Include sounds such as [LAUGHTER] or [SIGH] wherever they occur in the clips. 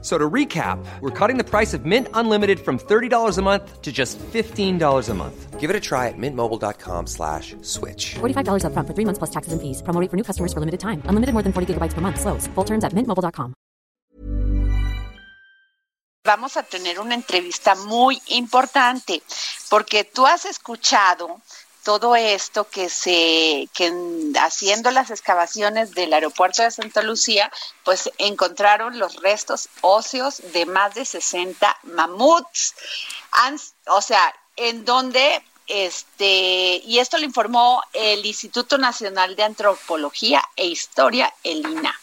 So to recap, we're cutting the price of Mint Unlimited from $30 a month to just $15 a month. Give it a try at mintmobile.com slash switch. $45 up front for three months plus taxes and fees. Promo rate for new customers for limited time. Unlimited more than 40 gigabytes per month. Slows. Full terms at mintmobile.com. Vamos a tener una entrevista muy importante porque tú has escuchado todo esto que se que haciendo las excavaciones del aeropuerto de Santa Lucía, pues encontraron los restos óseos de más de 60 mamuts. o sea, en donde este y esto lo informó el Instituto Nacional de Antropología e Historia, el INA.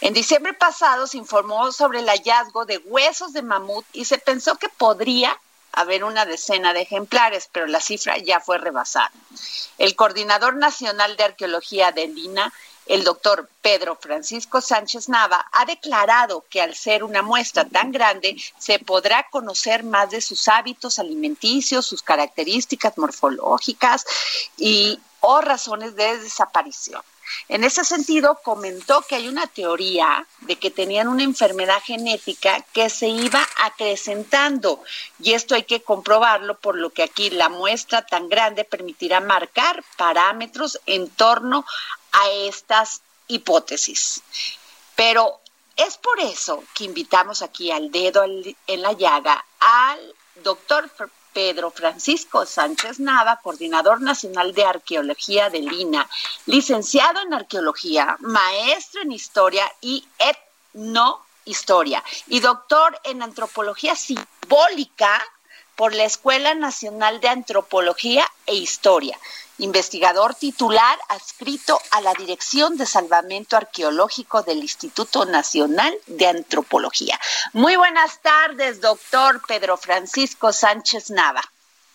En diciembre pasado se informó sobre el hallazgo de huesos de mamut y se pensó que podría haber una decena de ejemplares, pero la cifra ya fue rebasada. El coordinador nacional de arqueología de Lina, el doctor Pedro Francisco Sánchez Nava, ha declarado que al ser una muestra tan grande, se podrá conocer más de sus hábitos alimenticios, sus características morfológicas y o razones de desaparición. En ese sentido, comentó que hay una teoría de que tenían una enfermedad genética que se iba acrecentando y esto hay que comprobarlo, por lo que aquí la muestra tan grande permitirá marcar parámetros en torno a estas hipótesis. Pero es por eso que invitamos aquí al dedo en la llaga al doctor Pedro Francisco Sánchez Nava, coordinador nacional de arqueología de Lina, licenciado en arqueología, maestro en historia y etnohistoria y doctor en antropología simbólica por la Escuela Nacional de Antropología e Historia investigador titular adscrito a la Dirección de Salvamento Arqueológico del Instituto Nacional de Antropología. Muy buenas tardes, doctor Pedro Francisco Sánchez Nava.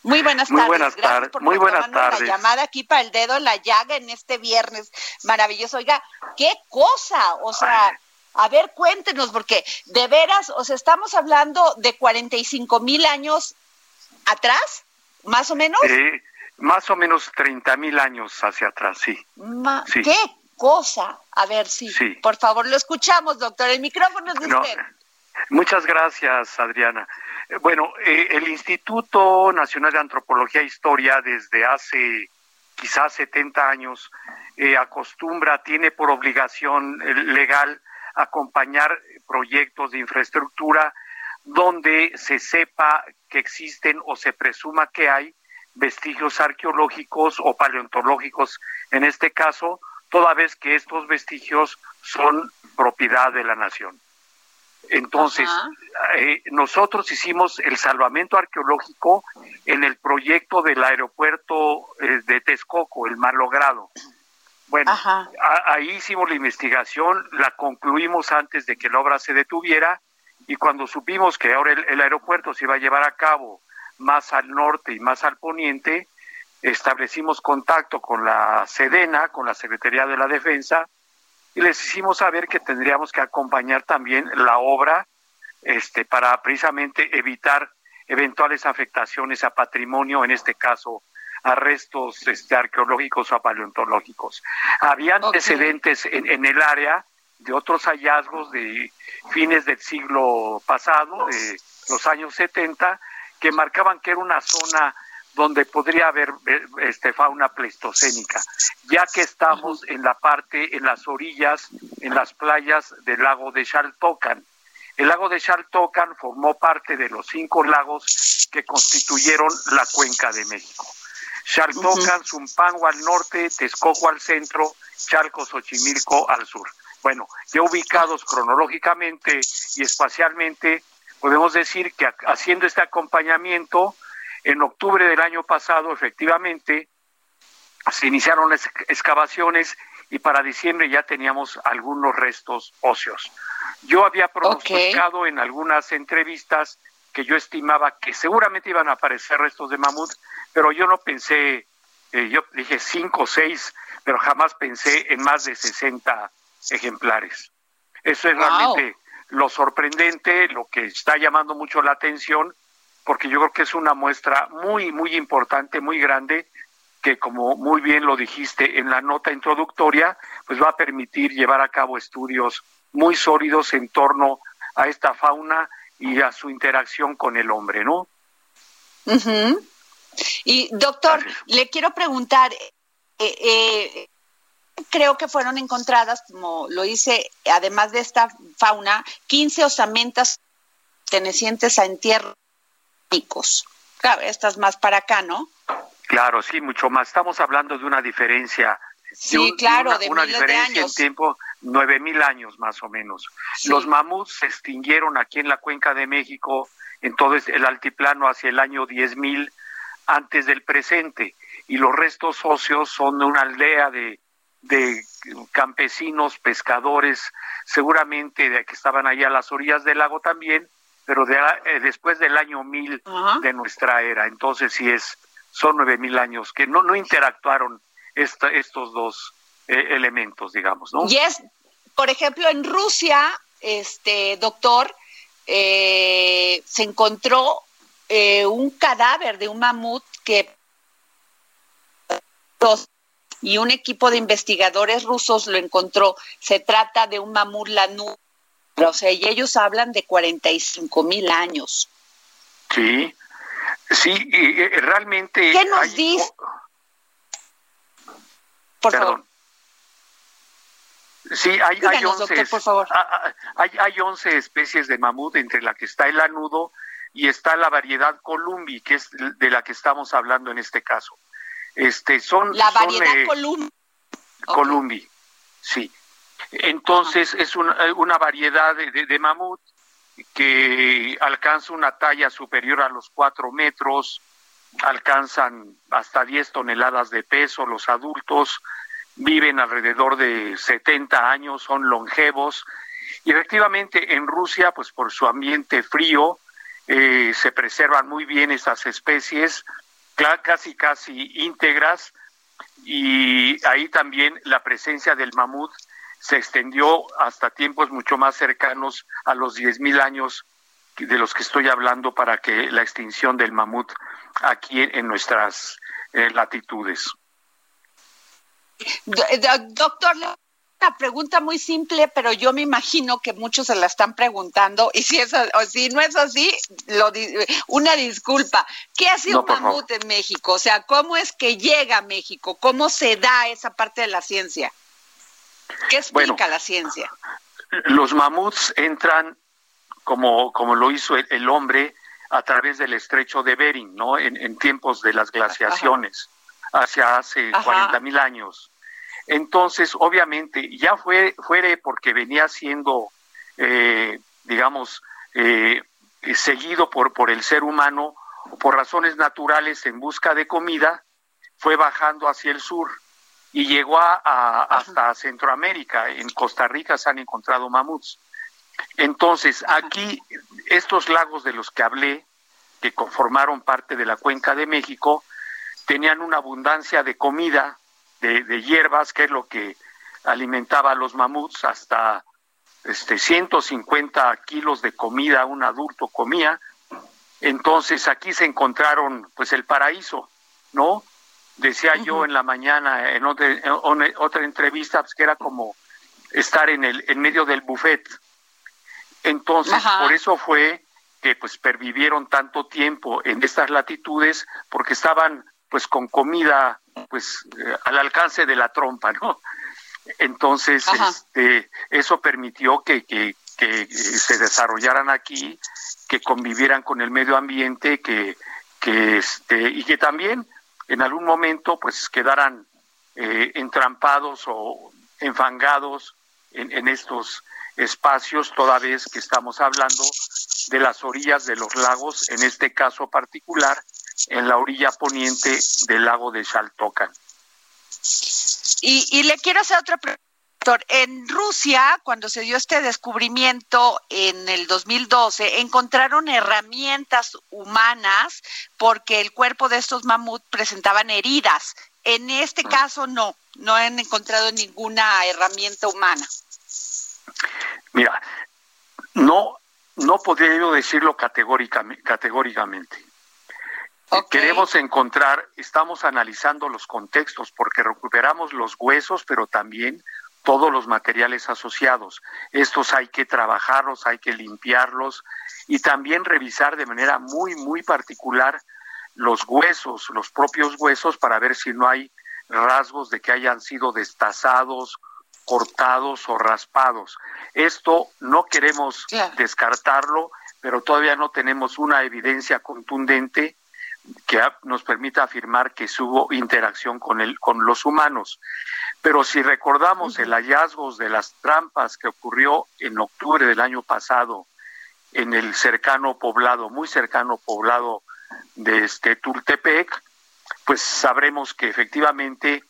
Muy buenas tardes. Muy buenas tardes. Muy buenas tardes. La llamada aquí para el dedo en la llaga en este viernes maravilloso. Oiga, qué cosa, o sea, a ver, cuéntenos, porque de veras, o sea, estamos hablando de 45 mil años atrás, más o menos. Sí más o menos 30 mil años hacia atrás, sí. ¿Qué cosa? A ver, sí. Por favor, lo escuchamos, doctor. El micrófono es de usted. Muchas gracias, Adriana. Eh, bueno, eh, el Instituto Nacional de Antropología e Historia desde hace quizás 70 años eh, acostumbra, tiene por obligación legal acompañar proyectos de infraestructura donde se sepa que existen o se presuma que hay vestigios arqueológicos o paleontológicos en este caso, toda vez que estos vestigios son propiedad de la nación. Entonces, eh, nosotros hicimos el salvamento arqueológico en el proyecto del aeropuerto eh, de Texcoco, el malogrado. Bueno, ahí hicimos la investigación, la concluimos antes de que la obra se detuviera y cuando supimos que ahora el aeropuerto se iba a llevar a cabo más al norte y más al poniente, establecimos contacto con la Sedena, con la Secretaría de la Defensa, y les hicimos saber que tendríamos que acompañar también la obra este, para precisamente evitar eventuales afectaciones a patrimonio, en este caso a restos este, arqueológicos o paleontológicos. Había antecedentes en, en, el área de otros hallazgos de fines del siglo pasado, de los años 70, que marcaban que era una zona donde podría haber eh, este, fauna pleistocénica, ya que estamos en la parte, en las orillas, en las playas del lago de Xaltocan. El lago de Xaltocan formó parte de los cinco lagos que constituyeron la cuenca de México. Xaltocan, Zumpango al norte, Texcoco al centro, Chalco, Xochimilco al sur. Bueno, ya ubicados cronológicamente y espacialmente, podemos decir que haciendo este acompañamiento, en octubre del año pasado, efectivamente, se iniciaron las excavaciones y para diciembre ya teníamos algunos restos óseos. Yo había pronosticado en algunas entrevistas que yo estimaba que seguramente iban a aparecer restos de mamut, pero yo no pensé, eh, yo dije cinco o seis, pero jamás pensé en más de 60 ejemplares. Eso es realmente lo sorprendente, lo que está llamando mucho la atención, porque yo creo que es una muestra muy, muy importante, muy grande, que como muy bien lo dijiste en la nota introductoria, pues va a permitir llevar a cabo estudios muy sólidos en torno a esta fauna y a su interacción con el hombre, ¿no? Y doctor, le quiero preguntar, eh, eh, creo que fueron encontradas, como lo hice, además de esta fauna, 15 osamentas pertenecientes a entierros. Claro, estas más para acá, ¿no? Claro, sí, mucho más. Estamos hablando de una diferencia. Sí, claro, de, una, diferencia en tiempo, nueve mil años más o menos. Los mamuts se extinguieron aquí en la cuenca de México, en todo el altiplano, hacia el año diez mil antes del presente. Y los restos óseos son de una aldea de de campesinos, pescadores, seguramente de que estaban allá a las orillas del lago también, pero de, eh, después del año mil de nuestra era. Entonces sí es, son nueve mil años que no, no interactuaron estos dos eh, elementos, digamos, ¿no? Y es, por ejemplo, en Rusia, este doctor, eh, se encontró un cadáver de un mamut que y un equipo de investigadores rusos lo encontró. Se trata de un mamut lanú, o sea, y ellos hablan de 45 mil años. Sí, sí, y, realmente... ¿Qué nos dice? Por favor. Sí, hay, hay, 11, por favor. Hay, hay 11 especies de mamut, entre la que está el lanudo y está la variedad columbi, que es de la que estamos hablando en este caso. Este, son, la variedad eh, Columbi. sí. Entonces es una, una variedad de, mamut que alcanza una talla superior a los cuatro metros, alcanzan hasta 10 toneladas de peso los adultos, viven alrededor de 70 años, son longevos y efectivamente en Rusia, pues por su ambiente frío, eh, se preservan muy bien estas especies casi casi íntegras y ahí también la presencia del mamut se extendió hasta tiempos mucho más cercanos a los 10.000 años de los que estoy hablando para que la extinción del mamut aquí en nuestras eh, latitudes. Doctor, una pregunta muy simple, pero yo me imagino que muchos se la están preguntando y si eso, o si no es así, lo, una disculpa. ¿Qué hace un mamut en México? O sea, ¿cómo es que llega a México? ¿Cómo se da esa parte de la ciencia? ¿Qué explica la ciencia? Los mamuts entran como, como lo hizo el, hombre a través del estrecho de Bering, ¿no? En, tiempos de las glaciaciones, hacia hace 40 mil años entonces, obviamente, ya fue, fuere porque venía siendo, eh, digamos, eh, seguido por, por el ser humano por razones naturales en busca de comida, fue bajando hacia el sur y llegó a, hasta Centroamérica. En Costa Rica se han encontrado mamuts. Entonces, aquí, estos lagos de los que hablé, que conformaron parte de la cuenca de México, tenían una abundancia de comida de, hierbas, que es lo que alimentaba a los mamuts, hasta este, 150 kilos de comida un adulto comía. Entonces aquí se encontraron pues el paraíso, ¿no? Decía yo en la mañana en otra, otra entrevista pues, que era como estar en el en medio del buffet. Entonces, por eso fue que pues pervivieron tanto tiempo en estas latitudes porque estaban pues con comida pues eh, al alcance de la trompa, ¿no? Entonces, este, eso permitió que, que, que, se desarrollaran aquí, que convivieran con el medio ambiente, que, que este, y que también en algún momento pues quedaran eh, entrampados o enfangados en, en estos espacios, toda vez que estamos hablando de las orillas de los lagos, en este caso particular, en la orilla poniente del lago de Xaltocan. Y, le quiero hacer otra pregunta. En Rusia, cuando se dio este descubrimiento en el 2012, encontraron herramientas humanas porque el cuerpo de estos mamuts presentaban heridas. En este mm. caso no, no han encontrado ninguna herramienta humana. Mira, No, no podría yo decirlo categóricamente. Queremos encontrar, estamos analizando los contextos porque recuperamos los huesos, pero también todos los materiales asociados. Estos hay que trabajarlos, hay que limpiarlos y también revisar de manera muy, muy particular los huesos, los propios huesos, para ver si no hay rasgos de que hayan sido destazados, cortados o raspados. Esto no queremos descartarlo, pero todavía no tenemos una evidencia contundente que nos permita afirmar que hubo interacción con, el, con los humanos. Pero si recordamos el hallazgo de las trampas que ocurrió en octubre del año pasado en el cercano poblado, muy cercano poblado de este Tultepec, pues sabremos que efectivamente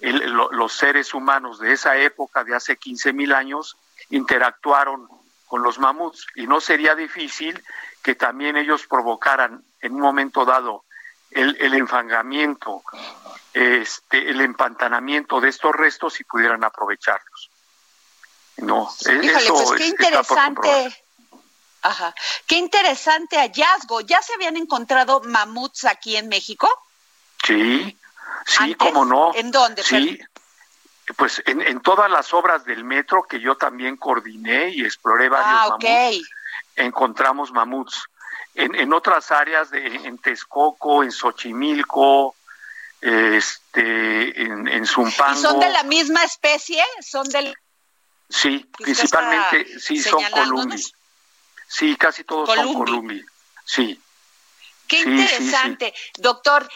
los seres humanos de esa época, de hace 15 mil años, interactuaron con los mamuts y no sería difícil que también ellos provocaran en un momento dado el, el enfangamiento, este, el empantanamiento de estos restos y pudieran aprovecharlos. No, Híjole, pues qué interesante. Ajá. Qué interesante hallazgo. ¿Ya se habían encontrado mamuts aquí en México? Sí, sí, cómo no. ¿En dónde? Sí, pues en, en, todas las obras del metro que yo también coordiné y exploré varios ah, mamuts, encontramos mamuts. En, en otras áreas, de, en Texcoco, en Xochimilco, este, en, en Zumpango. ¿Y son de la misma especie? ¿Son del...? Sí, principalmente, sí, son columbi. Sí, casi todos son columbi. Sí. Qué interesante, doctor.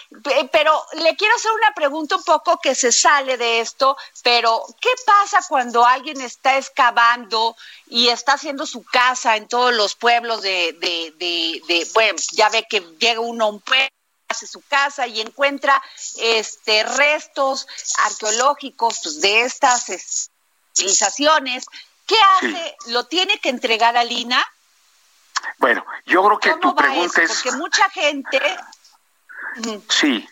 Pero le quiero hacer una pregunta un poco que se sale de esto, pero ¿qué pasa cuando alguien está excavando y está haciendo su casa en todos los pueblos de, de, de, bueno, ya ve que llega uno a un pueblo hace su casa y encuentra este restos arqueológicos pues, de estas civilizaciones. ¿Qué hace? ¿Lo tiene que entregar a Lina? Bueno, yo creo que tu pregunta es... Porque mucha gente... Sí.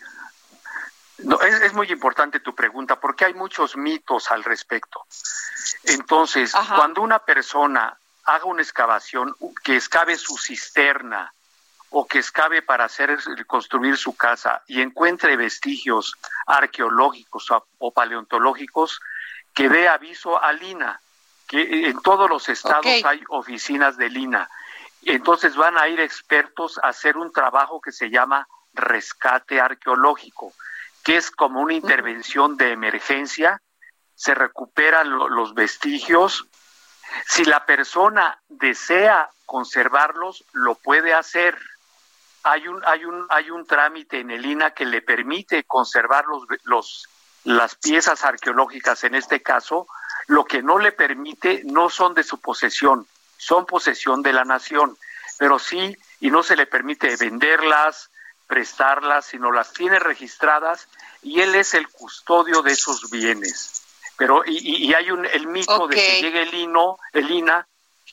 No, es, muy importante tu pregunta porque hay muchos mitos al respecto. Entonces, cuando una persona haga una excavación, que excave su cisterna o que excave para hacer construir su casa y encuentre vestigios arqueológicos o, paleontológicos, que dé aviso a Lina, que en todos los estados hay oficinas de Lina entonces van a ir expertos a hacer un trabajo que se llama rescate arqueológico, que es como una intervención de emergencia, se recuperan los vestigios. Si la persona desea conservarlos, lo puede hacer. Hay un, hay un, hay un trámite en el INA que le permite conservar los, los, las piezas arqueológicas en este caso, lo que no le permite no son de su posesión, son posesión de la nación, pero sí, y no se le permite venderlas, prestarlas, sino las tiene registradas y él es el custodio de esos bienes. Pero, y, hay un, el mito de que llegue el INO, el INA,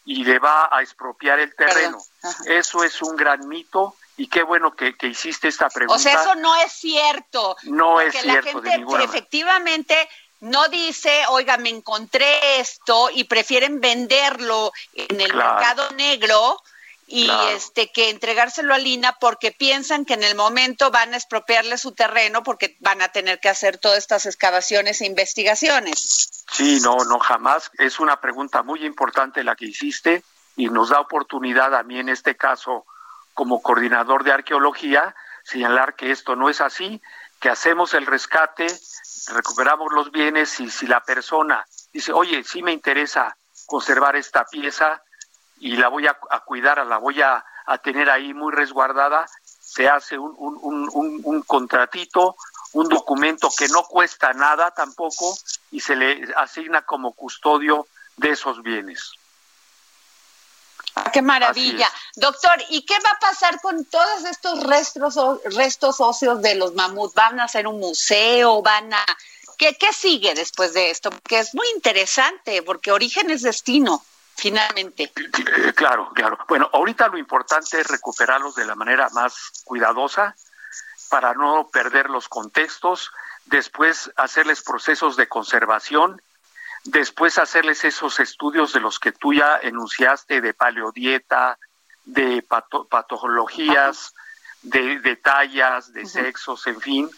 y le va a expropiar el terreno. Eso es un gran mito y qué bueno que, hiciste esta pregunta. O sea, eso no es cierto. No es cierto. La gente efectivamente no dice, oiga, me encontré esto y prefieren venderlo en el mercado negro y este que entregárselo a Lina porque piensan que en el momento van a expropiarle su terreno porque van a tener que hacer todas estas excavaciones e investigaciones. Sí, no, no jamás. Es una pregunta muy importante la que hiciste y nos da oportunidad a mí en este caso como coordinador de arqueología señalar que esto no es así, que hacemos el rescate recuperamos los bienes y si la persona dice, oye, sí me interesa conservar esta pieza y la voy a, cuidar, la voy a, tener ahí muy resguardada, se hace un, un, un, un contratito, un documento que no cuesta nada tampoco y se le asigna como custodio de esos bienes. Qué maravilla. Doctor, ¿y qué va a pasar con todos estos restos, restos óseos de los mamuts? ¿Van a hacer un museo? ¿Van a... ¿Qué, ¿Qué sigue después de esto? Porque es muy interesante, porque origen es destino, finalmente. Eh, claro, claro. Bueno, ahorita lo importante es recuperarlos de la manera más cuidadosa para no perder los contextos, después hacerles procesos de conservación después hacerles esos estudios de los que tú ya enunciaste, de paleodieta, de patologías, de, tallas, de sexos, en fin,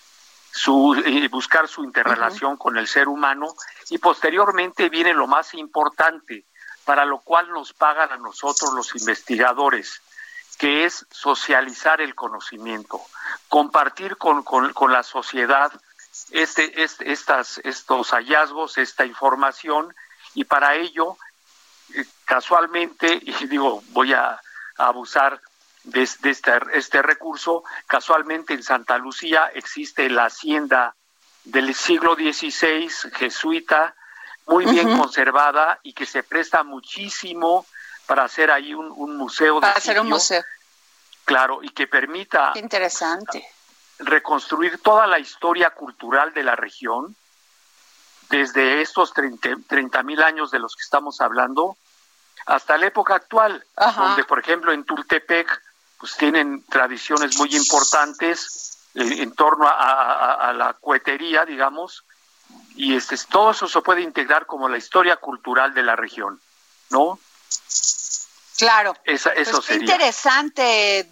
su, buscar su interrelación con el ser humano. Y posteriormente viene lo más importante, para lo cual nos pagan a nosotros los investigadores, que es socializar el conocimiento, compartir con, con, la sociedad este, este, estas, estos hallazgos, esta información, y para ello, eh, casualmente, [LAUGHS] y digo, voy a, abusar de, este, este recurso, casualmente en Santa Lucía existe la hacienda del siglo XVI jesuita, muy bien conservada y que se presta muchísimo para hacer ahí un, museo. Para hacer un museo. Claro, y que permita. interesante. Reconstruir toda la historia cultural de la región, desde estos 30 mil años de los que estamos hablando, hasta la época actual, donde, por ejemplo, en Tultepec, pues tienen tradiciones muy importantes eh, en torno a, la cohetería, digamos, y este, todo eso se puede integrar como la historia cultural de la región, ¿no? Claro. eso pues sería. interesante,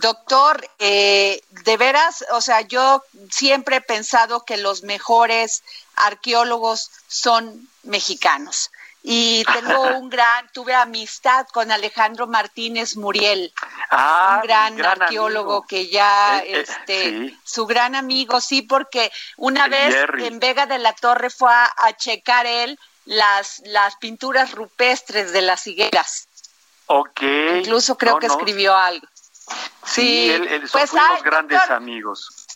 doctor. Eh, de veras, o sea, yo siempre he pensado que los mejores arqueólogos son mexicanos y tengo [LAUGHS] un gran, tuve amistad con Alejandro Martínez Muriel, ah, un gran, arqueólogo que ya, eh, eh, este, su gran amigo, sí, porque una vez en Vega de la Torre fue a, checar él las, las pinturas rupestres de las higueras. Ok. Incluso creo que escribió algo. Sí, él, pues, fuimos grandes amigos.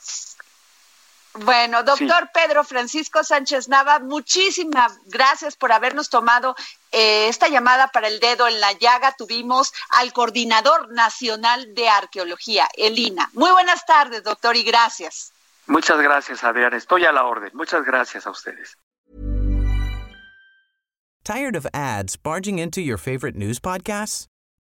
Bueno, doctor Pedro Francisco Sánchez Nava, muchísimas gracias por habernos tomado eh, esta llamada para el dedo en la llaga. Tuvimos al Coordinador Nacional de Arqueología, Elina. Muy buenas tardes, doctor, y gracias. Muchas gracias, Adrián. Estoy a la orden. Muchas gracias a ustedes. ¿Tired of ads barging into your favorite news podcasts?